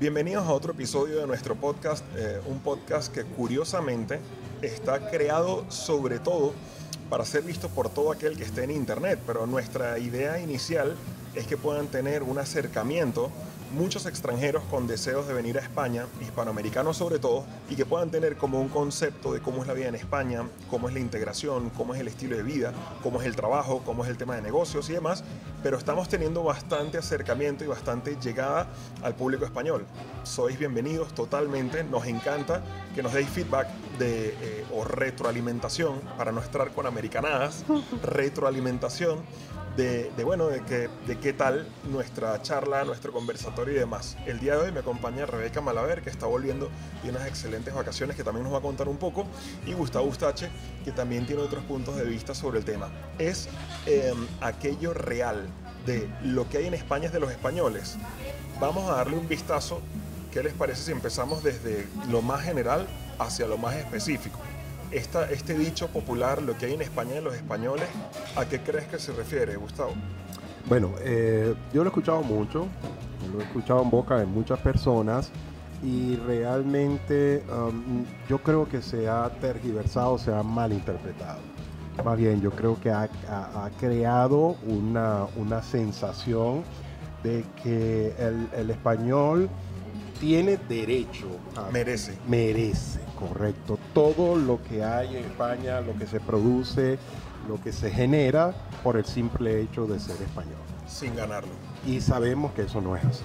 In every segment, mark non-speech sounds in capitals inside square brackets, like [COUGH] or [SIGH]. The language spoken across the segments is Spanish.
Bienvenidos a otro episodio de nuestro podcast, eh, un podcast que curiosamente está creado sobre todo para ser visto por todo aquel que esté en Internet, pero nuestra idea inicial es que puedan tener un acercamiento muchos extranjeros con deseos de venir a España, hispanoamericanos sobre todo, y que puedan tener como un concepto de cómo es la vida en España, cómo es la integración, cómo es el estilo de vida, cómo es el trabajo, cómo es el tema de negocios y demás, pero estamos teniendo bastante acercamiento y bastante llegada al público español. Sois bienvenidos totalmente, nos encanta que nos deis feedback de, eh, o retroalimentación para no estar con americanadas, [LAUGHS] retroalimentación de, bueno, de, que, de qué tal nuestra charla, nuestro conversatorio y demás. El día de hoy me acompaña Rebeca Malaver, que está volviendo de unas excelentes vacaciones, que también nos va a contar un poco, y Gustavo Ustache, que también tiene otros puntos de vista sobre el tema. Es em, aquello real de lo que hay en España es de los españoles. Vamos a darle un vistazo. ¿Qué les parece si empezamos desde lo más general hacia lo más específico? Este dicho popular, lo que hay en España de los españoles, ¿a qué crees que se refiere, Gustavo? Bueno, eh, yo lo he escuchado mucho, lo he escuchado en boca de muchas personas y realmente um, yo creo que se ha tergiversado, se ha malinterpretado. Más bien, yo creo que ha, creado una, una, sensación de que el, el español tiene derecho a... Merece. Merece Correcto. Todo lo que hay en España, lo que se produce, lo que se genera por el simple hecho de ser español. Sin ganarlo. Y sabemos que eso no es así.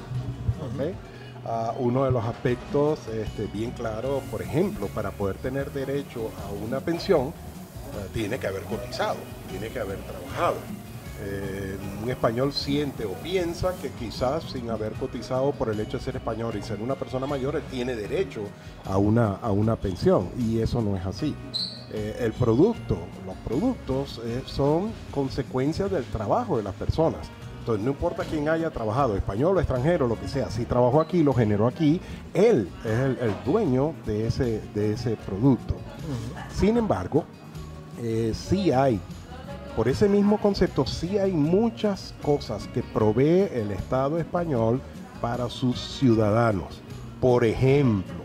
Ah, uno de los aspectos este, bien claro, por ejemplo, para poder tener derecho a una pensión, ah, tiene que haber cotizado, tiene que haber trabajado. Eh, un español siente o piensa que quizás sin haber cotizado por el hecho de ser español y ser una persona mayor, tiene derecho a una, a una pensión. Y eso no es así. Eh, el producto, los productos eh, son consecuencias del trabajo de las personas. Entonces, no importa quién haya trabajado, español o extranjero, lo que sea, si trabajó aquí, lo generó aquí, él es el, dueño de ese, de ese producto. Sin embargo, sí hay por ese mismo concepto, sí hay muchas cosas que provee el Estado español para sus ciudadanos. Por ejemplo,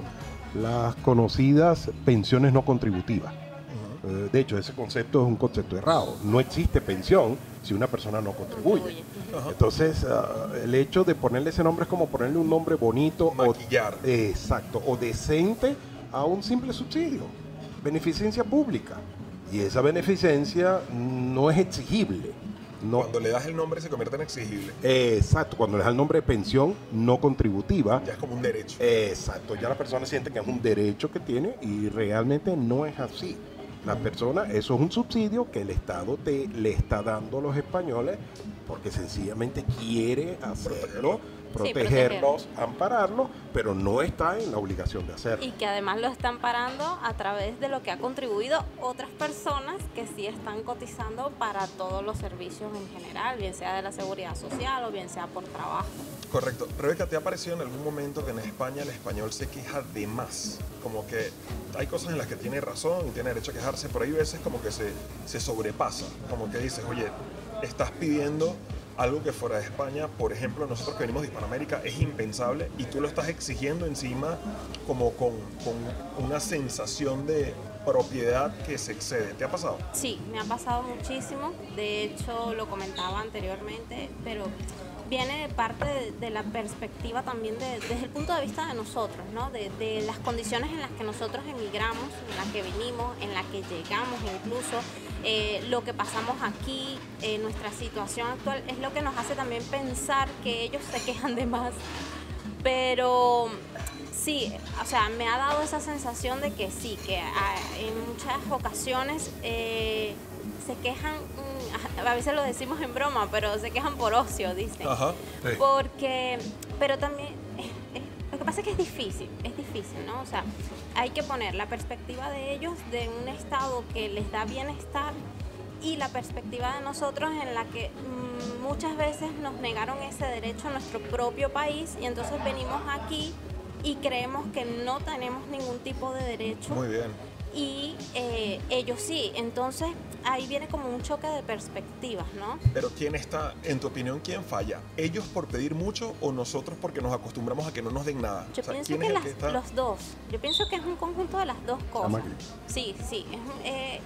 las conocidas pensiones no contributivas. Eh, de hecho, ese concepto es un concepto errado. No existe pensión si una persona no contribuye. Entonces, ah, el hecho de ponerle ese nombre es como ponerle un nombre bonito. Maquillar. O, exacto. O decente a un simple subsidio. Beneficencia pública. Y esa beneficencia no es exigible. No. Cuando le das el nombre se convierte en exigible. exacto, cuando le das el nombre de pensión no contributiva. Ya es como un derecho. exacto, ya la persona siente que es un derecho que tiene y realmente no es así. La persona, eso es un subsidio que el Estado te, le está dando a los españoles porque sencillamente quiere hacerlo protegerlos, ampararlos, pero no está en la obligación de hacerlo. Y que además lo están parando a través de lo que ha contribuido otras personas que sí están cotizando para todos los servicios en general, bien sea de la seguridad social o bien sea por trabajo. Correcto. Rebeca, ¿te ha parecido en algún momento que en España el español se queja de más? Como que hay cosas en las que tiene razón y tiene derecho a quejarse, pero hay veces como que se, se sobrepasa, como que dices, oye, estás pidiendo algo que fuera de España, por ejemplo, nosotros que venimos de Hispanoamérica, es impensable y tú lo estás exigiendo encima como con, con, una sensación de propiedad que se excede. ¿Te ha pasado? Sí, me ha pasado muchísimo. De hecho, lo comentaba anteriormente, pero viene parte de, la perspectiva también desde el punto de vista de nosotros, ¿no? De, las condiciones en las que nosotros emigramos, en las que venimos, en las que llegamos incluso, eh, lo que pasamos aquí, eh, nuestra situación actual, es lo que nos hace también pensar que ellos se quejan de más. Pero sí, o sea, me ha dado esa sensación de que sí, que en muchas ocasiones eh, se quejan, mm, [LAUGHS] a veces lo decimos en broma, pero se quejan por ocio, dicen. Ajá, Porque, pero también, lo que pasa es que es difícil, es difícil, ¿no? O sea, hay que poner la perspectiva de ellos de un estado que les da bienestar y la perspectiva de nosotros en la que mm, muchas veces nos negaron ese derecho a nuestro propio país y entonces venimos aquí y creemos que no tenemos ningún tipo de derecho. Muy bien y eh, ellos sí. Entonces ahí viene como un choque de perspectivas, ¿no? Pero ¿quién está, en tu opinión, quién falla? ¿Ellos por pedir mucho o nosotros porque nos acostumbramos a que no nos den nada? Yo O sea, pienso ¿quién que, las- que está- los dos. Yo pienso que es un conjunto de las dos cosas. Sí, sí. Es, un- eh,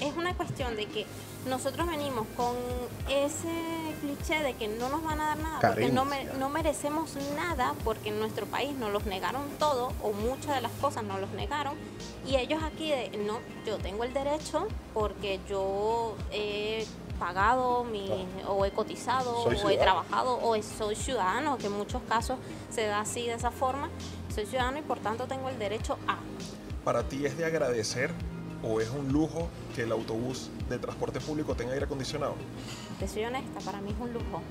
es una cuestión de que nosotros venimos con ese cliché de que no nos van a dar nada, porque no, me- no merecemos nada, porque en nuestro país nos los negaron todo, o muchas de las cosas nos los negaron, y ellos aquí de, no, yo tengo el derecho porque yo he pagado mi, o he cotizado, Soy o he trabajado, o soy ciudadano, que en muchos casos se da así de esa forma, soy ciudadano y por tanto tengo el derecho a. ¿Para ti es de agradecer o es un lujo que el autobús de transporte público tenga aire acondicionado? Te soy honesta, para mí es un lujo.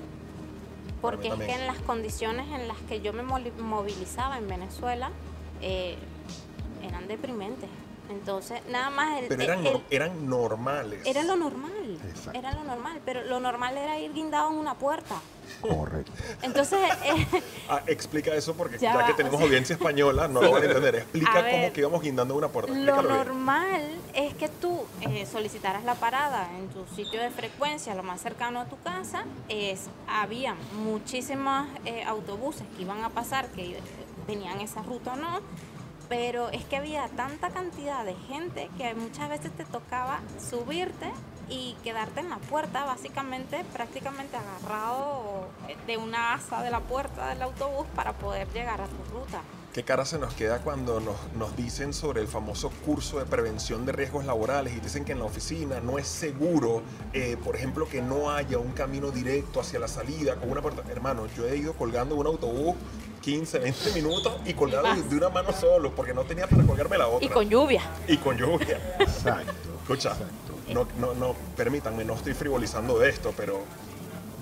Porque es que en las condiciones en las que yo me movilizaba en Venezuela eh, eran deprimentes. Entonces, nada más el... Pero eran, el- eran normales. era lo normal. Exacto. Era lo normal, pero lo normal era ir guindado en una puerta. Correcto. Entonces, [LAUGHS] eh, Ah, explica eso porque Ya ya, que o tenemos sea- audiencia española, no lo van a entender. Explica A cómo que íbamos guindando una puerta. Lo bien. normal es que tú eh, solicitaras la parada en tu sitio de frecuencia, lo más cercano a tu casa. Es, había muchísimos eh, autobuses que iban a pasar, que eh, tenían esa ruta o no, pero es que había tanta cantidad de gente que muchas veces te tocaba subirte y quedarte en la puerta, básicamente, prácticamente agarrado de una asa de la puerta del autobús para poder llegar a tu ruta. ¿Qué cara se nos queda cuando nos, nos dicen sobre el famoso curso de prevención de riesgos laborales y dicen que en la oficina no es seguro, eh, por ejemplo, que no haya un camino directo hacia la salida con una puerta? Hermano, yo he ido colgando un autobús 15, 20 minutos y colgado de una mano solo porque no tenía para colgarme la otra. Y con lluvia. Y con lluvia. Exacto. Escucha, Exacto. no, no, no, permítanme, no estoy frivolizando de esto, pero,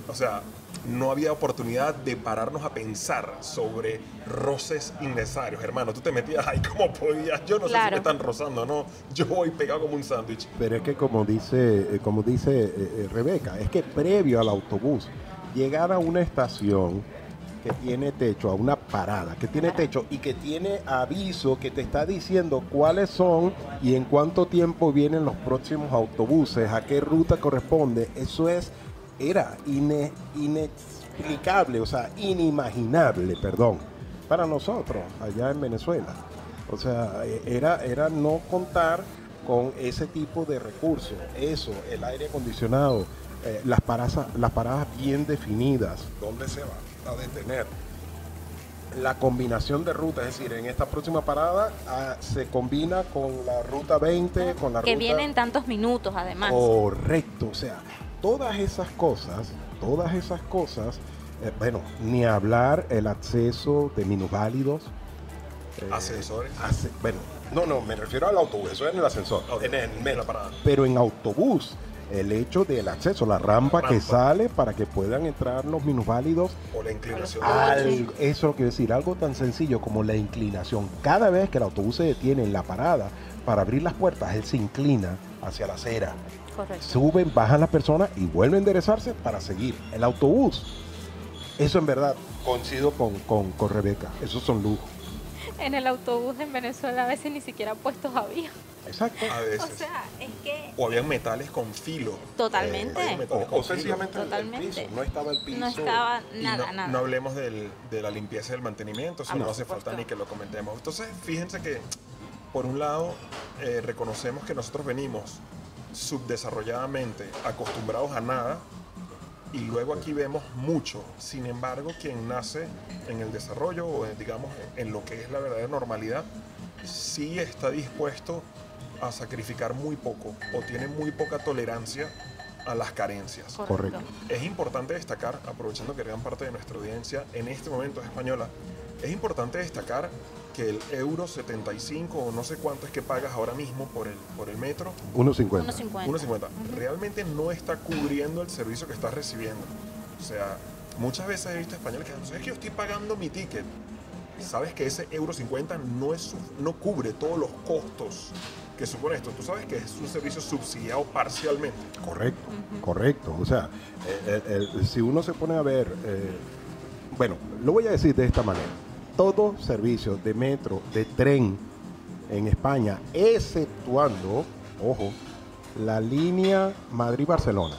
o sea, no había oportunidad de pararnos a pensar sobre roces innecesarios. Hermano, tú te metías ahí como podías. Yo no sé si me están rozando o no. Yo voy pegado como un sándwich. Pero es que como dice, eh, como dice eh, eh, Rebeca, es que previo al autobús, llegar a una estación que tiene techo, a una parada, que tiene techo y que tiene aviso que te está diciendo cuáles son y en cuánto tiempo vienen los próximos autobuses, a qué ruta corresponde, eso es, era ine- inexplicable, o sea, inimaginable, perdón, para nosotros allá en Venezuela. O sea, eh, era, era no contar con ese tipo de recursos. Eso, el aire acondicionado, eh, las, paradas, las paradas bien definidas, dónde se va a detener. La combinación de rutas, es decir, en esta próxima parada ah, se combina con la ruta 20, con la que ruta... vienen tantos minutos además. Correcto, o sea, todas esas cosas, todas esas cosas, eh, bueno, ni hablar el acceso de minusválidos. eh, Ascensores. hace- bueno, no, no, me refiero al autobús, eso es en el ascensor, en el en la parada. Pero en autobús, el hecho del acceso, la rampa, que Rampa. sale para que puedan entrar los minusválidos, O la inclinación. Al- eso es lo que decir, algo tan sencillo como la inclinación. Cada vez que el autobús se detiene en la parada para abrir las puertas, él se inclina hacia la acera Correcto. suben, bajan las personas y vuelven a enderezarse para seguir. El autobús. Eso en verdad coincido con, con, con Rebeca. Esos son lujos. En el autobús en Venezuela a veces ni siquiera puestos había. Exacto. A O sea, es que O habían metales con filo. totalmente. Eh, O, o sencillamente el- el Totalmente. piso. No estaba el piso. no estaba nada, no, nada. no hablemos del- de la limpieza y el mantenimiento, eso Ah, no hace falta ni que lo comentemos. Entonces, fíjense que, por un lado, eh, reconocemos que nosotros venimos subdesarrolladamente acostumbrados a nada y luego aquí vemos mucho. Sin embargo, quien nace en el desarrollo o en, digamos en lo que es la verdadera normalidad, sí está dispuesto a sacrificar muy poco o tiene muy poca tolerancia a las carencias. Correcto. Es importante destacar, aprovechando que gran parte de nuestra audiencia en este momento es española, es importante destacar que el euro 75 o no sé cuánto es que pagas ahora mismo por el, por el metro, 1.50. 1.50. 1.50, realmente no está cubriendo el servicio que estás recibiendo. O sea, muchas veces he visto españoles que dicen, ¿sabes que yo estoy pagando mi ticket? Sabes que ese euro 50 no, es, no cubre todos los costos que supone esto. Tú sabes que es un servicio subsidiado parcialmente. Correcto, correcto. O sea, el- el- el- si uno se pone a ver, eh, bueno, lo voy a decir de esta manera. Todo servicio de metro, de tren, en España, exceptuando, ojo, la línea Madrid-Barcelona.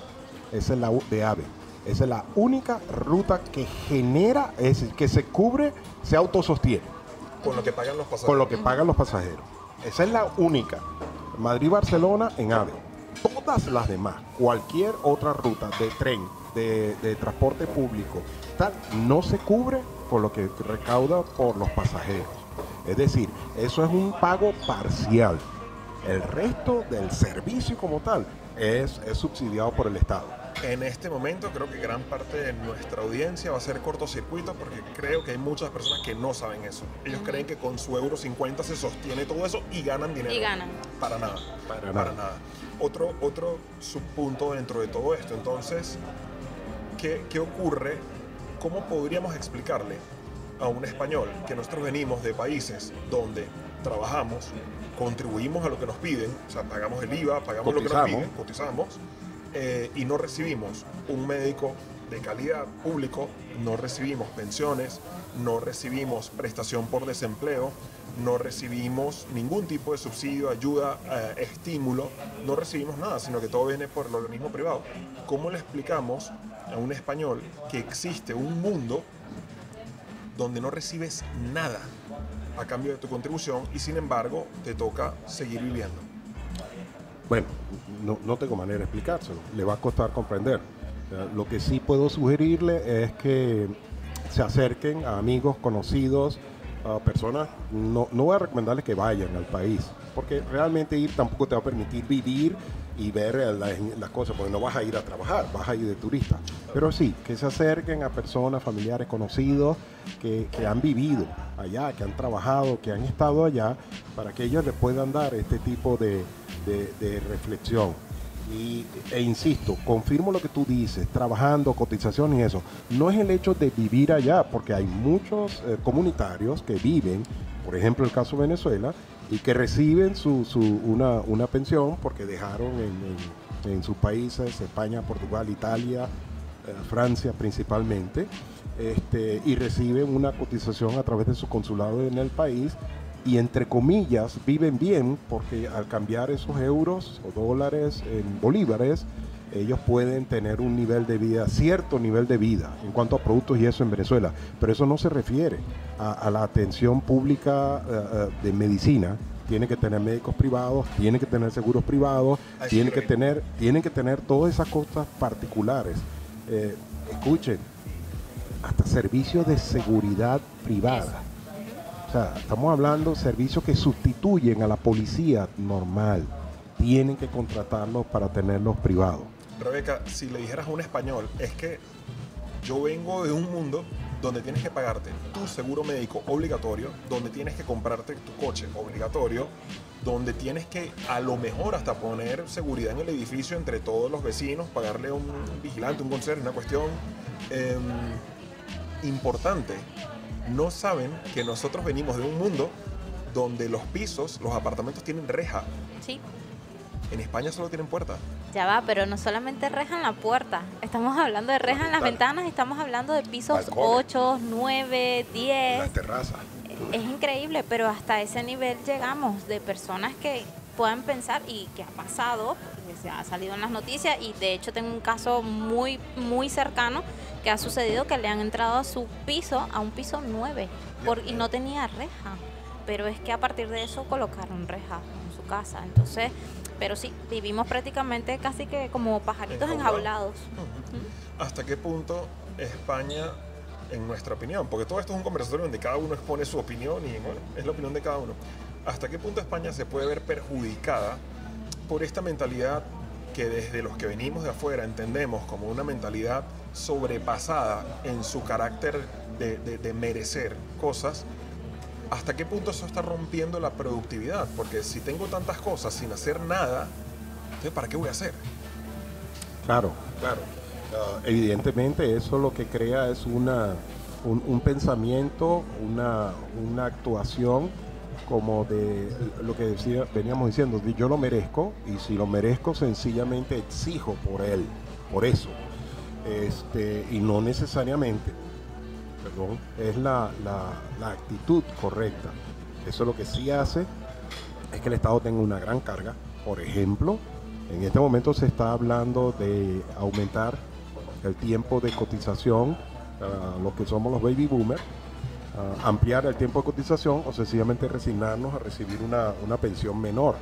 Esa es la u- de AVE. Esa es la única ruta que genera, es decir, que se cubre, se autosostiene Con lo que pagan los pasajeros. con lo que pagan los pasajeros. Esa es la única. Madrid-Barcelona en AVE. Todas las demás, cualquier otra ruta de tren, de, transporte público, tal, no se cubre con lo que recauda por los pasajeros. Es decir, eso es un pago parcial. El resto del servicio como tal es, es subsidiado por el Estado. En este momento creo que gran parte de nuestra audiencia va a ser cortocircuito porque creo que hay muchas personas que no saben eso. Ellos creen que con su euro 50 se sostiene todo eso y ganan dinero. Y ganan. Para nada. Para Para, nada. nada. Otro, otro subpunto dentro de todo esto. Entonces, ¿qué, ¿qué ocurre? ¿Cómo podríamos explicarle a un español que nosotros venimos de países donde trabajamos, contribuimos a lo que nos piden, o sea, pagamos el IVA, pagamos lo que nos Cotizamos. piden, cotizamos, eh, y no recibimos un médico de calidad público, no recibimos pensiones, no recibimos prestación por desempleo, no recibimos ningún tipo de subsidio, ayuda, eh, estímulo, no recibimos nada, sino que todo viene por el organismo privado. ¿Cómo le explicamos a un español que existe un mundo donde no recibes nada a cambio de tu contribución y sin embargo te toca seguir viviendo? Bueno, no, no tengo manera de explicárselo, le va a costar comprender. Lo que sí puedo sugerirle es que se acerquen a amigos, conocidos, a personas. No, no voy a recomendarles que vayan al país, porque realmente ir tampoco te va a permitir vivir y ver las, las cosas, porque no vas a ir a trabajar, vas a ir de turista. Pero sí, que se acerquen a personas, familiares, conocidos que, que han vivido allá, que han trabajado, que han estado allá, para que ellos les puedan dar este tipo de, de- reflexión. Y, e insisto, confirmo lo que tú dices, trabajando, cotización y eso. No es el hecho de vivir allá, porque hay muchos eh, comunitarios que viven, por ejemplo el caso Venezuela, y que reciben su, su- una, una pensión porque dejaron en, en- en sus países, España, Portugal, Italia, eh, Francia principalmente, este, y reciben una cotización a través de su consulado en el país y entre comillas viven bien porque al cambiar esos euros o dólares en bolívares, ellos pueden tener un nivel de vida, cierto nivel de vida en cuanto a productos y eso en Venezuela. Pero eso no se refiere a, a la atención pública eh, eh, de medicina. Tiene que tener médicos privados, tiene que tener seguros privados, Ay, tiene sí, que tener, tienen que tener todas esas cosas particulares. Eh, escuchen, hasta servicios de seguridad privada. Sea, estamos hablando de servicios que sustituyen a la policía normal. Tienen que contratarlos para tenerlos privados. Rebeca, si le dijeras a un español, es que yo vengo de un mundo donde tienes que pagarte tu seguro médico obligatorio, donde tienes que comprarte tu coche obligatorio, donde tienes que a lo mejor hasta poner seguridad en el edificio entre todos los vecinos, pagarle a un vigilante, un conserje, una cuestión em, importante. No saben que nosotros venimos de un mundo donde los pisos, los apartamentos tienen reja. Sí, En España solo tienen puerta. ya va, pero no solamente reja en la puerta. Estamos hablando de reja en las ventanas. ventanas, estamos hablando de pisos Balcones. 8, 9, 10. Las terrazas. Es increíble, pero hasta ese nivel llegamos de personas que puedan pensar y que ha pasado, se ha salido en las noticias y de hecho tengo un caso muy muy cercano que ha sucedido que le han entrado a su piso, a un piso 9, por, y no tenía reja. Pero es que a partir de eso colocaron reja en su casa. Entonces, pero sí, vivimos prácticamente casi que como pajaritos Enjaulados. enjaulados. ¿Hasta qué punto España, en nuestra opinión, porque todo esto es un conversatorio donde cada uno expone su opinión y bueno, es la opinión de cada uno, ¿hasta qué punto España se puede ver perjudicada por esta mentalidad que desde los que venimos de afuera entendemos como una mentalidad sobrepasada en su carácter de, de- de merecer cosas? ¿Hasta qué punto eso está rompiendo la productividad? Porque si tengo tantas cosas sin hacer nada, entonces ¿para qué voy a hacer? Claro, claro. Ah, evidentemente eso lo que crea es una, un, un pensamiento, una, una actuación como de lo que decía, veníamos diciendo, yo lo merezco y si lo merezco sencillamente exijo por él, por eso. Este, y no necesariamente, perdón, es la, la- la actitud correcta. Eso lo que sí hace es que el Estado tenga una gran carga. Por ejemplo, en este momento se está hablando de aumentar el tiempo de cotización a los que somos los baby boomers, a ampliar el tiempo de cotización o sencillamente resignarnos a recibir una, una pensión menor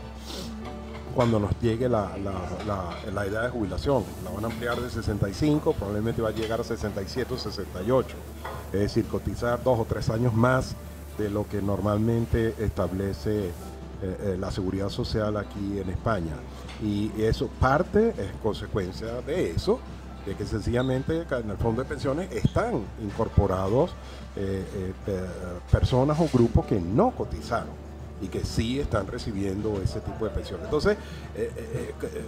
cuando nos llegue la, la, la, edad de jubilación. La van a ampliar de 65, probablemente va a llegar a 67 o 68. Es decir, cotizar dos o tres años más de lo que normalmente establece eh, eh, la seguridad social aquí en España. Y eso parte, es consecuencia de eso, de que sencillamente en el fondo de pensiones están incorporados eh, personas o grupos que no cotizaron y que sí están recibiendo ese tipo de pensiones. Entonces,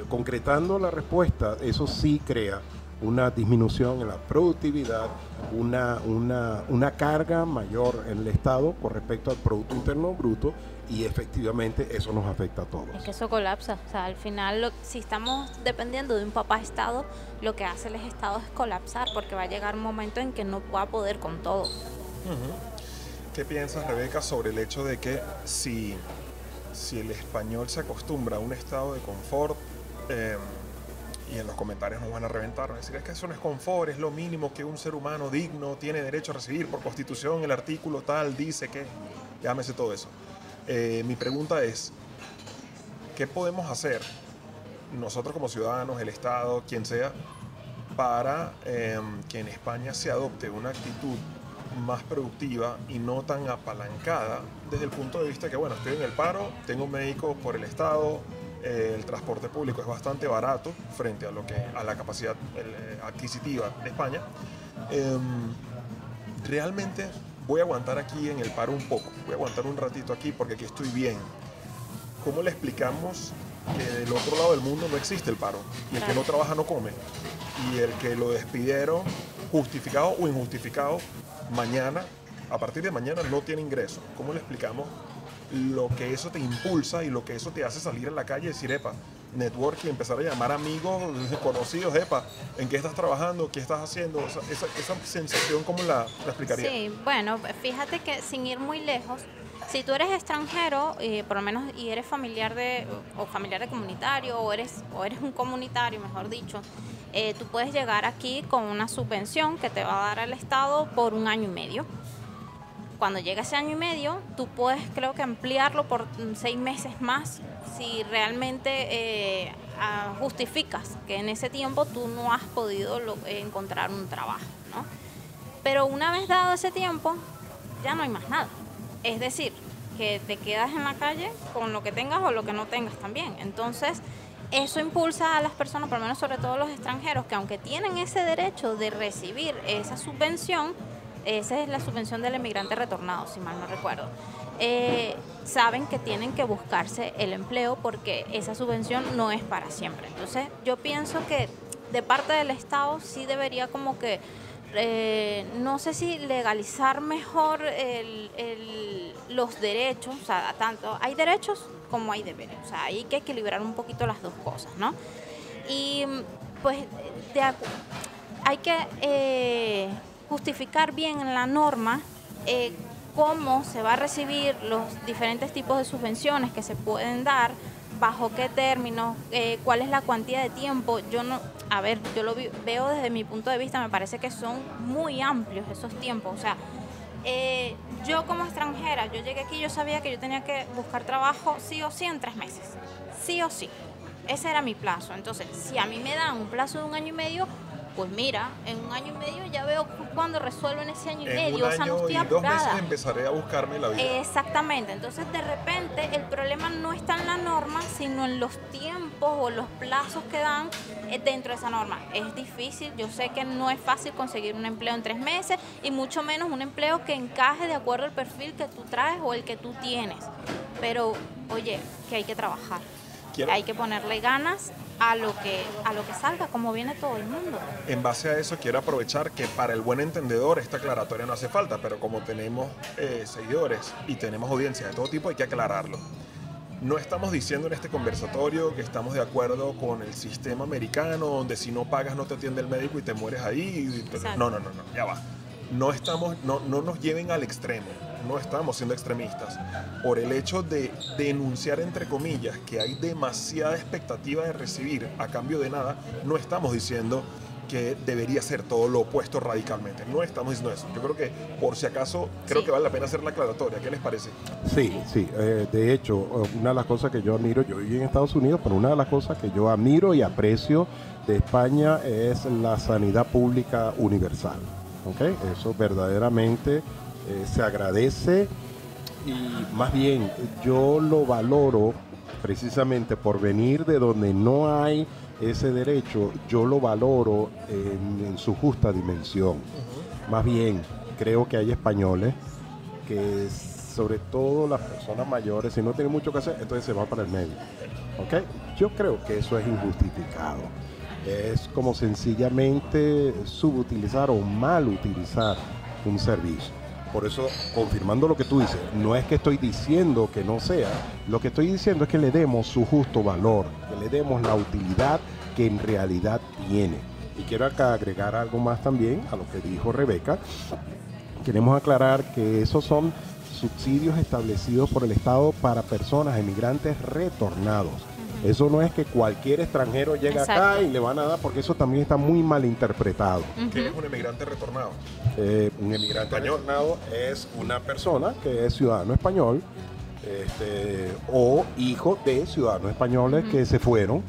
concretando la respuesta, eso sí crea una disminución en la productividad, una, una, una, carga mayor en el Estado con respecto al Producto Interno Bruto y efectivamente eso nos afecta a todos. Es que eso colapsa, o sea, al final si estamos dependiendo de un papá Estado, lo que hace el Estado es colapsar porque va a llegar un momento en que no va a poder con todo. ¿Qué piensas, Rebeca, sobre el hecho de que si, si el español se acostumbra a un estado de confort, eh, y en los comentarios nos van a reventar, decir, es que eso no es confort, es lo mínimo que un ser humano digno tiene derecho a recibir por constitución, el artículo tal dice que, llámese todo eso. Eh, mi pregunta es, ¿qué podemos hacer nosotros como ciudadanos, el Estado, quien sea, para em, que en España se adopte una actitud más productiva y no tan apalancada desde el punto de vista que, bueno, estoy en el paro, tengo un médico por el Estado, eh, el transporte público es bastante barato frente a lo que a la capacidad eh, adquisitiva de España. Em, realmente voy a aguantar aquí en el paro un poco, voy a aguantar un ratito aquí porque aquí estoy bien. ¿Cómo le explicamos que del otro lado del mundo no existe el paro y el que no trabaja no come? Y el que lo despidieron justificado o injustificado mañana, a partir de mañana no tiene ingreso. ¿Cómo le explicamos lo que eso te impulsa y lo que eso te hace salir a la calle y decir, epa, networking, empezar a llamar amigos, conocidos, epa, ¿en qué estás trabajando? ¿Qué estás haciendo? esa, esa, sensación, ¿cómo la, la, explicaría? Sí, bueno, fíjate que sin ir muy lejos, si tú eres extranjero, eh, por lo menos, y eres familiar de, o familiar de comunitario, o eres, o eres un comunitario, mejor dicho, eh, tú puedes llegar aquí con una subvención que te va a dar el Estado por un año y medio cuando llega ese año y medio, tú puedes creo que ampliarlo por seis meses más si realmente eh, justificas que en ese tiempo tú no has podido encontrar un trabajo, ¿no? Pero una vez dado ese tiempo, ya no hay más nada. Es decir, que te quedas en la calle con lo que tengas o lo que no tengas también. Entonces, eso impulsa a las personas, por lo menos sobre todo los extranjeros, que aunque tienen ese derecho de recibir esa subvención, esa es la subvención del emigrante retornado, si mal no recuerdo, eh, saben que tienen que buscarse el empleo porque esa subvención no es para siempre. Entonces yo pienso que de parte del Estado sí debería como que, eh, no sé si legalizar mejor los derechos, o sea, tanto hay derechos como hay deberes, o sea, hay que equilibrar un poquito las dos cosas, ¿no? Y pues hay que... Eh, justificar bien en la norma eh, cómo se va a recibir los diferentes tipos de subvenciones que se pueden dar, bajo qué términos, eh, cuál es la cuantía de tiempo. Yo no, a ver, yo lo veo desde mi punto de vista, me parece que son muy amplios esos tiempos. O sea, eh, yo como extranjera, yo llegué aquí, yo sabía que yo tenía que buscar trabajo sí o sí en tres meses, sí o sí. Ese era mi plazo. Entonces, si a mí me dan un plazo de un año y medio, pues mira, en un año y medio ya veo cuando resuelvo en ese año y medio. o sea, no estoy y dos meses empezaré a buscarme la vida. Exactamente. Entonces, de repente, el problema no está en la norma, sino en los tiempos o los plazos que dan eh, dentro de esa norma. Es difícil, yo sé que no es fácil conseguir un empleo en tres meses y mucho menos un empleo que encaje de acuerdo al perfil que tú traes o el que tú tienes. Pero, oye, que hay que trabajar. Hay que ponerle ganas a lo que a lo que salga, como viene todo el mundo. En base a eso quiero aprovechar que para el buen entendedor esta aclaratoria no hace falta, pero como tenemos eh, seguidores y tenemos audiencia de todo tipo hay que aclararlo. No estamos diciendo en este conversatorio que estamos de acuerdo con el sistema americano, donde si no pagas no te atiende el médico y te mueres ahí. No, no, no, no, ya va. No, estamos, no, no nos lleven al extremo no estamos siendo extremistas. Por el hecho de denunciar, entre comillas, que hay demasiada expectativa de recibir a cambio de nada, no estamos diciendo que debería ser todo lo opuesto radicalmente. No estamos diciendo eso. Yo creo que, por si acaso, creo Sí. que vale la pena hacer la aclaratoria. ¿Qué les parece? Sí, sí. eh, de hecho, una de las cosas que yo admiro, yo viví en Estados Unidos, pero una de las cosas que yo admiro y aprecio de España es la sanidad pública universal. ¿ok? Eso verdaderamente eh, se agradece y más bien yo lo valoro precisamente por venir de donde no hay ese derecho, yo lo valoro en, en su justa dimensión. Más bien, creo que hay españoles que sobre todo las personas mayores, si no tienen mucho que hacer, entonces se van para el medio. ¿Ok? Yo creo que eso es injustificado. Es como sencillamente subutilizar o mal utilizar un servicio. Por eso, confirmando lo que tú dices, no es que estoy diciendo que no sea, lo que estoy diciendo es que le demos su justo valor, que le demos la utilidad que en realidad tiene. Y quiero acá agregar algo más también a lo que dijo Rebeca, queremos aclarar que esos son subsidios establecidos por el Estado para personas emigrantes retornados. Eso no es que cualquier extranjero llegue acá y le van a dar, porque eso también está muy mal interpretado. ¿Quién es un emigrante retornado? Eh, un emigrante Español. retornado es una persona que es ciudadano español este, o hijo de ciudadanos españoles que se fueron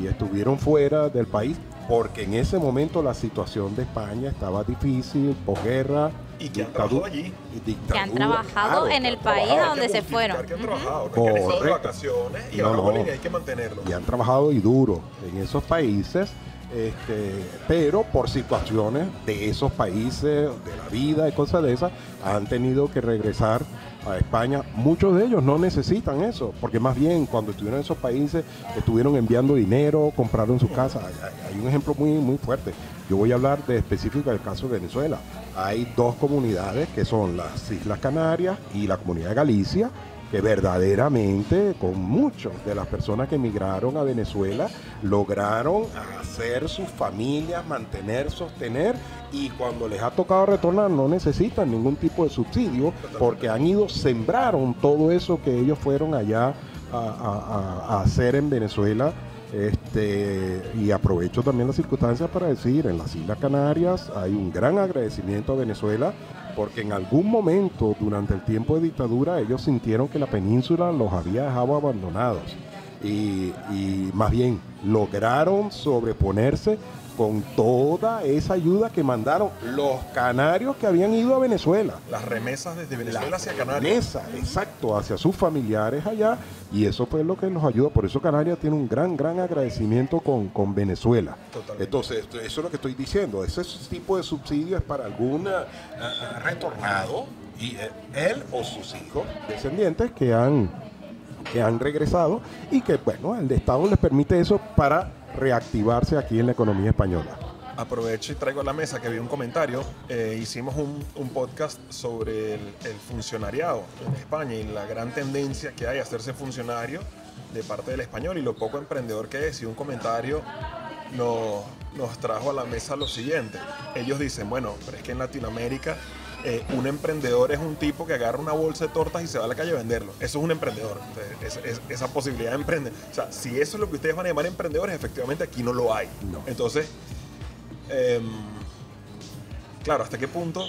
y estuvieron fuera del país porque en ese momento la situación de España estaba difícil, posguerra. Y que han trabajado allí. y Que han trabajado claro, en el país a donde se fueron. justificar que han Ujú. trabajado, no es que han estado de Correcto. vacaciones y No, ahora no. vuelven y hay que mantenerlo. y han trabajado y duro en esos países, este, pero por situaciones de esos países, de la vida y cosas de esas, han tenido que regresar a España. Muchos de ellos no necesitan eso, porque más bien cuando estuvieron en esos países estuvieron enviando dinero, compraron su casa. Hay, hay- un ejemplo muy, muy fuerte. Yo voy a hablar de específico del caso de Venezuela. Hay dos comunidades que son las Islas Canarias y la comunidad de Galicia, que verdaderamente con muchas de las personas que emigraron a Venezuela lograron hacer sus familias, mantener, sostener y cuando les ha tocado retornar no necesitan ningún tipo de subsidio porque han ido, sembraron todo eso que ellos fueron allá a, a- a- a hacer en Venezuela. Este, y aprovecho también las circunstancias para decir, en las Islas Canarias hay un gran agradecimiento a Venezuela porque en algún momento durante el tiempo de dictadura ellos sintieron que la península los había dejado abandonados y, y más bien lograron sobreponerse con toda esa ayuda que mandaron los canarios que habían ido a Venezuela. Las remesas desde Venezuela La hacia Canarias. remesa, exacto, hacia sus familiares allá y eso fue lo que los ayuda. Por eso Canarias tiene un gran, gran agradecimiento con, con Venezuela. Totalmente. Entonces, eso es lo que estoy diciendo. Ese tipo de subsidio es para algún eh, eh, retornado y eh, él o sus hijos descendientes que han, que han regresado y que, bueno, el Estado les permite eso para reactivarse aquí en la economía española. Aprovecho y traigo a la mesa que vi un comentario. Eh, hicimos un, un podcast sobre el, el funcionariado en España y la gran tendencia que hay a hacerse funcionario de parte del español y lo poco emprendedor que es. Y un comentario nos, nos trajo a la mesa lo siguiente. Ellos dicen, bueno, pero es que en Latinoamérica eh, un emprendedor es un tipo que agarra una bolsa de tortas y se va a la calle a venderlo. Eso es un emprendedor. Es- es- esa posibilidad de emprender. O sea, si eso es lo que ustedes van a llamar emprendedores, efectivamente aquí no lo hay. No. Entonces, Em, claro, ¿hasta qué punto?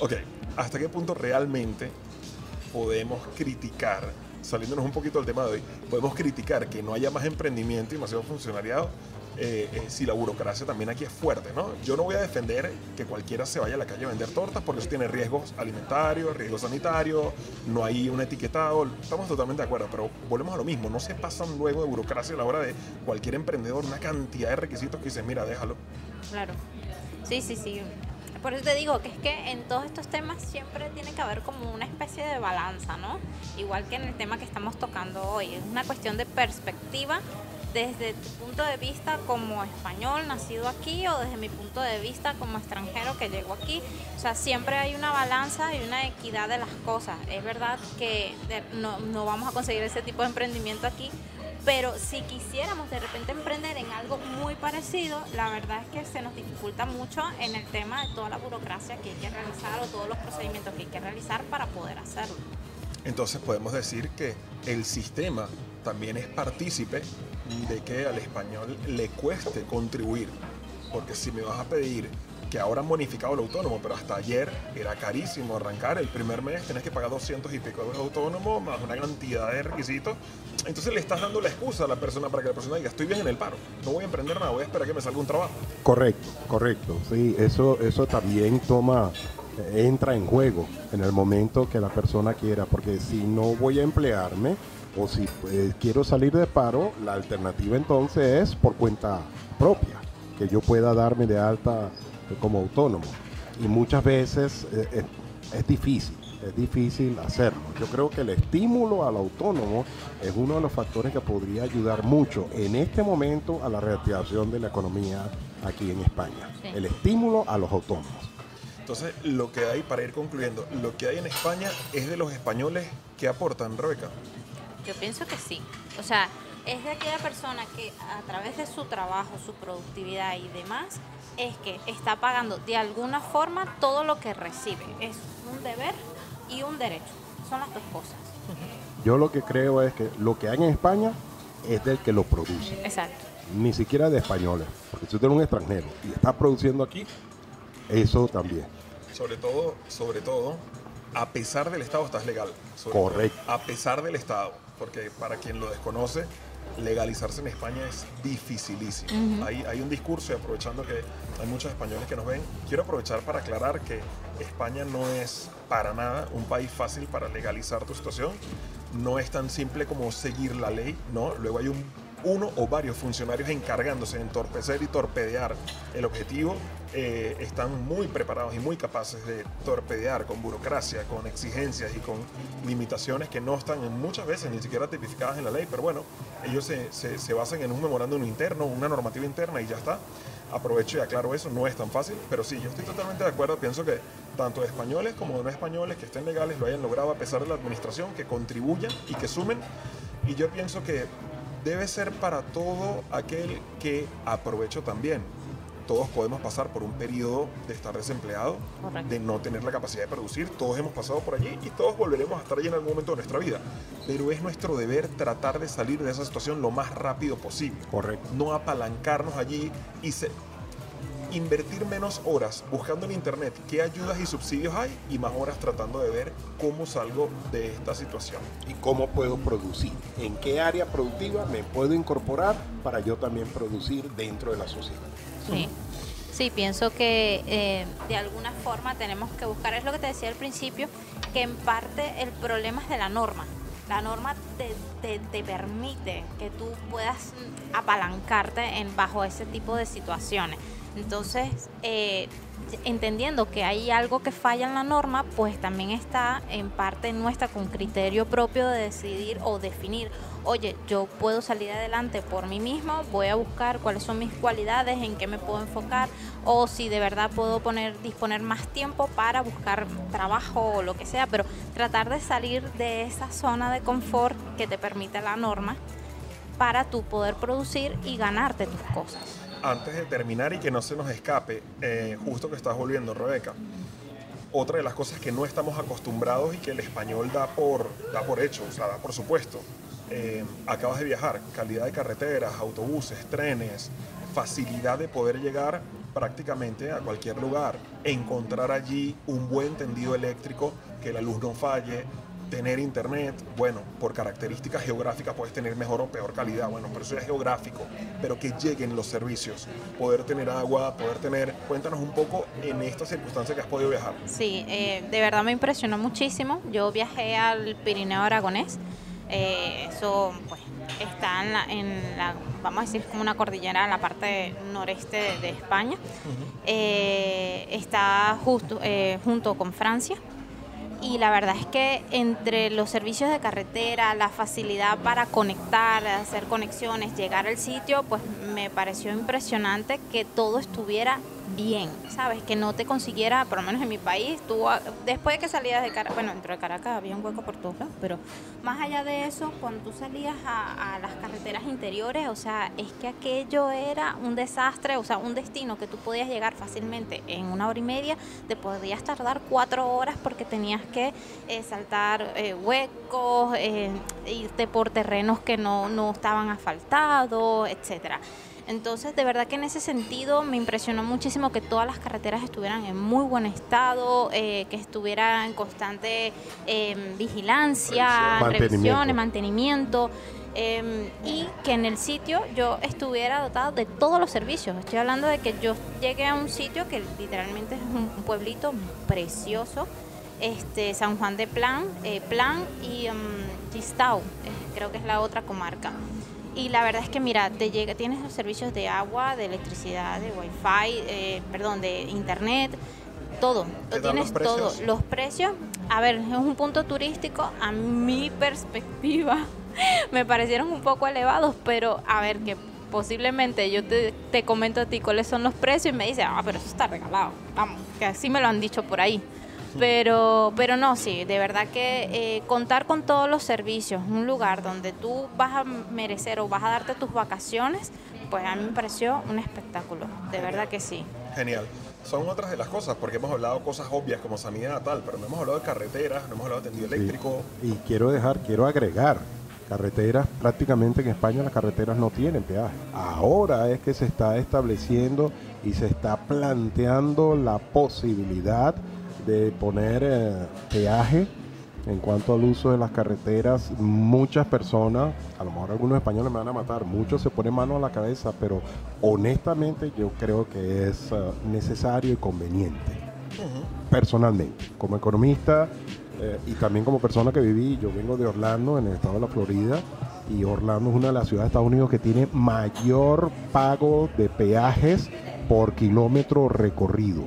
Ok, ¿hasta qué punto realmente podemos criticar, saliéndonos un poquito del tema de hoy, podemos criticar que no haya más emprendimiento y demasiado funcionariado eh, eh, si la burocracia también aquí es fuerte, ¿no? Yo no voy a defender que cualquiera se vaya a la calle a vender tortas porque eso tiene riesgos alimentarios, riesgos sanitarios, no hay un etiquetado, estamos totalmente de acuerdo, pero volvemos a lo mismo, no se pasan luego de burocracia a la hora de cualquier emprendedor una cantidad de requisitos que dices, mira, déjalo. Claro. Sí, sí, sí. Por eso te digo que es que en todos estos temas siempre tiene que haber como una especie de balanza, ¿no? Igual que en el tema que estamos tocando hoy. Es una cuestión de perspectiva desde tu punto de vista como español nacido aquí o desde mi punto de vista como extranjero que llegó aquí. O sea, siempre hay una balanza y una equidad de las cosas. Es verdad que no, no vamos a conseguir ese tipo de emprendimiento aquí, Pero si quisiéramos de repente emprender en algo muy parecido, la verdad es que se nos dificulta mucho en el tema de toda la burocracia que hay que realizar o todos los procedimientos que hay que realizar para poder hacerlo. Entonces podemos decir que el sistema también es partícipe de que al español le cueste contribuir. Porque si me vas a pedir que ahora han bonificado el autónomo, pero hasta ayer era carísimo arrancar. El primer mes tenés que pagar 200 y pico euros autónomo, más una cantidad de requisitos. Entonces le estás dando la excusa a la persona para que la persona diga, estoy bien en el paro, no voy a emprender nada, voy a esperar que me salga un trabajo. Correcto, correcto. Sí, eso, eso también toma, entra en juego en el momento que la persona quiera, porque si no voy a emplearme o si eh, quiero salir de paro, la alternativa entonces es por cuenta propia, que yo pueda darme de alta como autónomo. Y muchas veces eh, es, es difícil, es difícil hacerlo. Yo creo que el estímulo al autónomo es uno de los factores que podría ayudar mucho en este momento a la reactivación de la economía aquí en España. Sí. El estímulo a los autónomos. Entonces, lo que hay, para ir concluyendo, lo que hay en España es de los españoles que aportan, Rebeca. Yo pienso que sí. O sea, es de aquella persona que a través de su trabajo, su productividad y demás, es que está pagando de alguna forma todo lo que recibe. Es un deber y un derecho. Son las dos cosas. Yo lo que creo es que lo que hay en España es del que lo produce, Exacto. ni siquiera de españoles. Porque si usted es un extranjero y está produciendo aquí, eso también. Sobre todo, sobre todo, a pesar del Estado estás legal. Sobre Correcto. todo, a pesar del Estado, porque para quien lo desconoce, legalizarse en España es dificilísimo. hay, hay un discurso y aprovechando que hay muchos españoles que nos ven, quiero aprovechar para aclarar que España no es para nada un país fácil para legalizar tu situación. No es tan simple como seguir la ley, ¿no? Luego hay un uno o varios funcionarios encargándose de entorpecer y torpedear el objetivo eh, están muy preparados y muy capaces de torpedear con burocracia, con exigencias y con limitaciones que no están en muchas veces ni siquiera tipificadas en la ley, pero bueno, ellos se, se- basan en un memorándum interno, una normativa interna y ya está. Aprovecho y aclaro eso, no es tan fácil, pero sí, yo estoy totalmente de acuerdo, pienso que tanto españoles como no españoles que estén legales lo hayan logrado a pesar de la administración, que contribuyan y que sumen. Y yo pienso que debe ser para todo aquel que aprovecho también. Todos podemos pasar por un periodo de estar desempleado, Correcto. de no tener la capacidad de producir, todos hemos pasado por allí y todos volveremos a estar allí en algún momento de nuestra vida. Pero es nuestro deber tratar de salir de esa situación lo más rápido posible. Correcto. No apalancarnos allí y se- invertir menos horas buscando en internet qué ayudas y subsidios hay y más horas tratando de ver cómo salgo de esta situación. ¿Y cómo puedo producir? ¿En qué área productiva me puedo incorporar para yo también producir dentro de la sociedad? Sí. Sí, pienso que eh, de alguna forma tenemos que buscar, es lo que te decía al principio, que en parte el problema es de la norma. La norma te, te- te permite que tú puedas apalancarte en, bajo ese tipo de situaciones. Entonces, eh, entendiendo que hay algo que falla en la norma, pues también está en parte nuestra con criterio propio de decidir o definir, oye, yo puedo salir adelante por mí mismo, voy a buscar cuáles son mis cualidades, en qué me puedo enfocar, o si de verdad puedo poner, disponer más tiempo para buscar trabajo o lo que sea, pero tratar de salir de esa zona de confort que te permite la norma para tú poder producir y ganarte tus cosas. Antes de terminar y que no se nos escape, eh, justo que estás volviendo, Rebeca, otra de las cosas que no estamos acostumbrados y que el español da por, da por hecho, o sea, da por supuesto. Eh, acabas de viajar, calidad de carreteras, autobuses, trenes, facilidad de poder llegar prácticamente a cualquier lugar, encontrar allí un buen tendido eléctrico, que la luz no falle, tener internet, bueno, por características geográficas puedes tener mejor o peor calidad, bueno, pero eso es geográfico, pero que lleguen los servicios, poder tener agua, poder tener, cuéntanos un poco en esta circunstancia que has podido viajar. Sí, eh, de verdad me impresionó muchísimo. Yo viajé al Pirineo Aragonés. Eh, eso pues está en la, en la, vamos a decir, como una cordillera en la parte noreste de, de España. Eh, está justo, junto con Francia. Y la verdad es que entre los servicios de carretera, la facilidad para conectar, hacer conexiones, llegar al sitio, pues me pareció impresionante que todo estuviera bien, ¿sabes? Que no te consiguiera, por lo menos en mi país, tú ah, después de que salías de Caracas, bueno, dentro de Caracas había un hueco por todos lados, pero más allá de eso, cuando tú salías a, a las carreteras interiores, o sea, es que aquello era un desastre, o sea, un destino que tú podías llegar fácilmente en una hora y media, te podías tardar cuatro horas porque tenías que eh, saltar eh, huecos, eh, irte por terrenos que no, no estaban asfaltados, etcétera. Entonces, de verdad que en ese sentido me impresionó muchísimo que todas las carreteras estuvieran en muy buen estado, eh, que estuviera en constante eh, vigilancia, revisiones, mantenimiento. eh, y que en el sitio yo estuviera dotado de todos los servicios. Estoy hablando de que yo llegué a un sitio que literalmente es un pueblito precioso, este San Juan de Plan, eh, Plan y um, Gistau, eh, creo que es la otra comarca. Y la verdad es que, mira, te llega, tienes los servicios de agua, de electricidad, de wifi, eh, perdón, de internet, todo. ¿Qué Lo tienes los todo. Los precios, a ver, es un punto turístico, a mi [LAUGHS] perspectiva, me parecieron un poco elevados, pero a ver, que posiblemente yo te, te comento a ti cuáles son los precios y me dices, ah, pero eso está regalado. Vamos, que así me lo han dicho por ahí. Pero, pero no, sí, de verdad que eh, contar con todos los servicios, un lugar donde tú vas a merecer o vas a darte tus vacaciones, pues a mí me pareció un espectáculo, de verdad que sí. Genial. Son otras de las cosas, porque hemos hablado cosas obvias como sanidad, tal, pero no hemos hablado de carreteras, no hemos hablado de tendido Sí. eléctrico. Y quiero dejar, quiero agregar, carreteras, prácticamente en España las carreteras no tienen peaje. Ahora es que se está estableciendo y se está planteando la posibilidad de poner eh, peaje en cuanto al uso de las carreteras. Muchas personas, a lo mejor algunos españoles me van a matar, muchos se ponen mano a la cabeza, pero honestamente yo creo que es eh, necesario y conveniente personalmente, como economista eh, y también como persona que viví, yo vengo de Orlando, en el estado de la Florida, y Orlando es una de las ciudades de Estados Unidos que tiene mayor pago de peajes por kilómetro recorrido.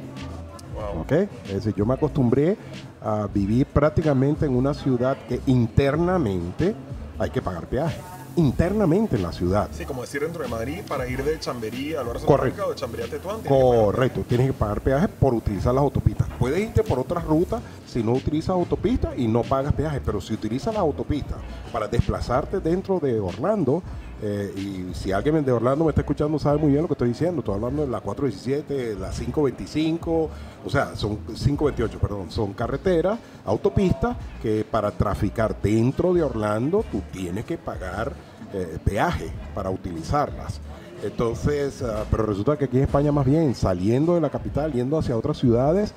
Wow. ¿ok? Es decir, yo me acostumbré a vivir prácticamente en una ciudad que internamente hay que pagar peaje. Internamente en la ciudad. Sí, como decir dentro de Madrid, para ir de Chamberí a Lorenzo Correcto. o de Chamberí a Tetuán. tienes que pagar Correcto, tienes que pagar peaje por utilizar las autopistas. Puedes irte por otras rutas si no utilizas autopistas y no pagas peaje, pero si utilizas las autopistas para desplazarte dentro de Orlando, eh, y si alguien de Orlando me está escuchando sabe muy bien lo que estoy diciendo, estoy hablando de la 417, la 525, o sea, son 528, perdón, son carreteras, autopistas que para traficar dentro de Orlando tú tienes que pagar eh, peaje para utilizarlas. Entonces, ah, pero resulta que aquí en España más bien, saliendo de la capital, yendo hacia otras ciudades,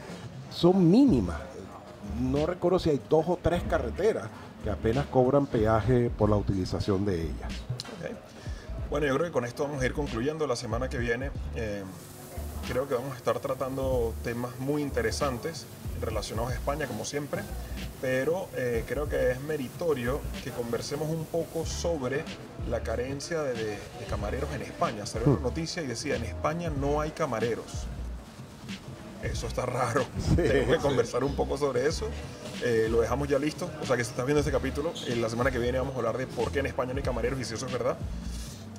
son mínimas. No recuerdo si hay dos o tres carreteras que apenas cobran peaje por la utilización de ellas. Bueno, yo creo que con esto vamos a ir concluyendo la semana que viene. eh, creo que vamos a estar tratando temas muy interesantes relacionados a España, como siempre, pero eh, creo que es meritorio que conversemos un poco sobre la carencia de, de- de camareros en España. Salió una noticia y decía, en España no hay camareros. Eso está raro. Tengo que sí. conversar un poco sobre eso. Eh, lo dejamos ya listo. O sea que si estás viendo este capítulo, en la semana que viene vamos a hablar de por qué en España no hay camareros y si eso es verdad.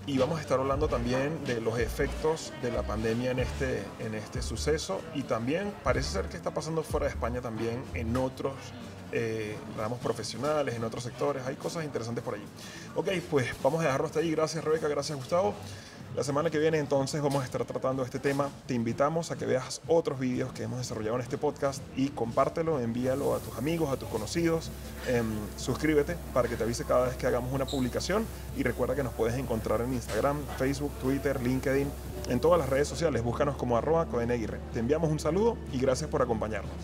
Y vamos a estar hablando también de los efectos de la pandemia en este, en este suceso. Y también parece ser que está pasando fuera de España también en otros eh, ramos profesionales, en otros sectores. Hay cosas interesantes por allí. Ok, pues vamos a dejarlo hasta ahí. Gracias Rebeca, gracias Gustavo. La semana que viene entonces vamos a estar tratando este tema. Te invitamos a que veas otros vídeos que hemos desarrollado en este podcast y compártelo, envíalo a tus amigos, a tus conocidos. Em, suscríbete para que te avise cada vez que hagamos una publicación y recuerda que nos puedes encontrar en Instagram, Facebook, Twitter, LinkedIn, en todas las redes sociales. Búscanos como arroba codeneguirre. Te enviamos un saludo y gracias por acompañarnos.